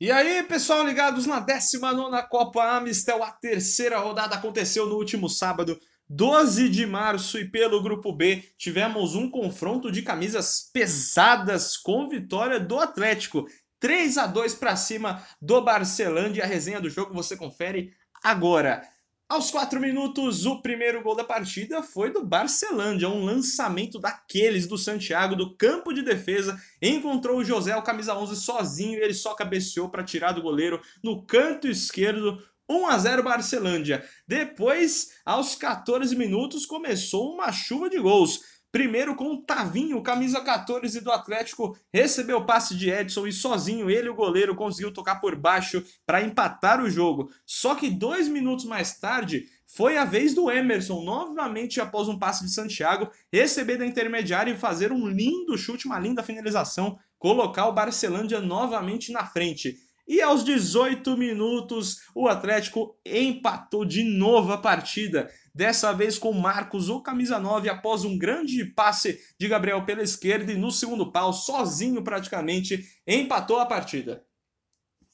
E aí, pessoal, ligados na 19 Copa Amistel, a terceira rodada aconteceu no último sábado, 12 de março, e pelo Grupo B tivemos um confronto de camisas pesadas com vitória do Atlético. 3 a 2 para cima do Barcelândia. A resenha do jogo você confere agora. Aos 4 minutos, o primeiro gol da partida foi do Barcelândia, um lançamento daqueles do Santiago do campo de defesa, encontrou o José, o camisa 11, sozinho e ele só cabeceou para tirar do goleiro no canto esquerdo, 1 a 0 Barcelândia. Depois, aos 14 minutos, começou uma chuva de gols. Primeiro com o Tavinho, camisa 14 do Atlético, recebeu o passe de Edson e sozinho ele, o goleiro, conseguiu tocar por baixo para empatar o jogo. Só que dois minutos mais tarde, foi a vez do Emerson, novamente após um passe de Santiago, receber da intermediária e fazer um lindo chute, uma linda finalização, colocar o Barcelândia novamente na frente. E aos 18 minutos, o Atlético empatou de novo a partida dessa vez com Marcos, o camisa 9, após um grande passe de Gabriel pela esquerda e no segundo pau, sozinho praticamente, empatou a partida.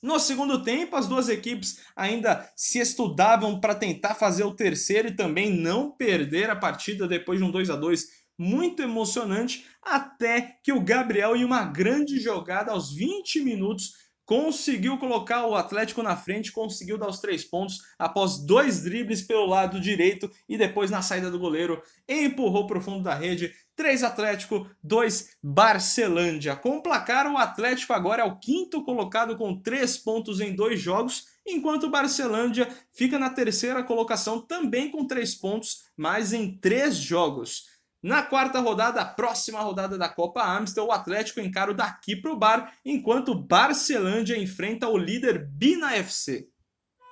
No segundo tempo, as duas equipes ainda se estudavam para tentar fazer o terceiro e também não perder a partida depois de um 2 a 2 muito emocionante, até que o Gabriel, em uma grande jogada aos 20 minutos, conseguiu colocar o Atlético na frente, conseguiu dar os três pontos após dois dribles pelo lado direito e depois na saída do goleiro empurrou para o fundo da rede. 3 Atlético, 2 Barcelândia. Com o placar, o Atlético agora é o quinto colocado com três pontos em dois jogos, enquanto o Barcelândia fica na terceira colocação também com três pontos, mas em três jogos. Na quarta rodada, a próxima rodada da Copa Amstel, o Atlético encara o daqui para o bar, enquanto o Barcelândia enfrenta o líder Bina FC.